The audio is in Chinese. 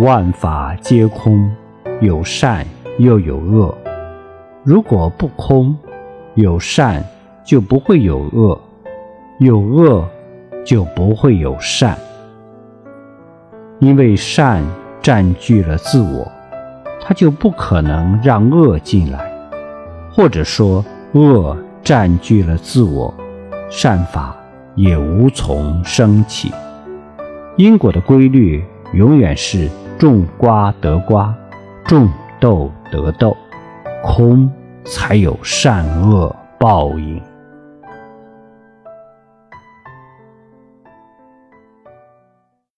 万法皆空，有善又有恶。如果不空，有善就不会有恶，有恶就不会有善。因为善占据了自我，它就不可能让恶进来；或者说，恶占据了自我，善法也无从升起。因果的规律永远是种瓜得瓜，种豆得豆，空才有善恶报应。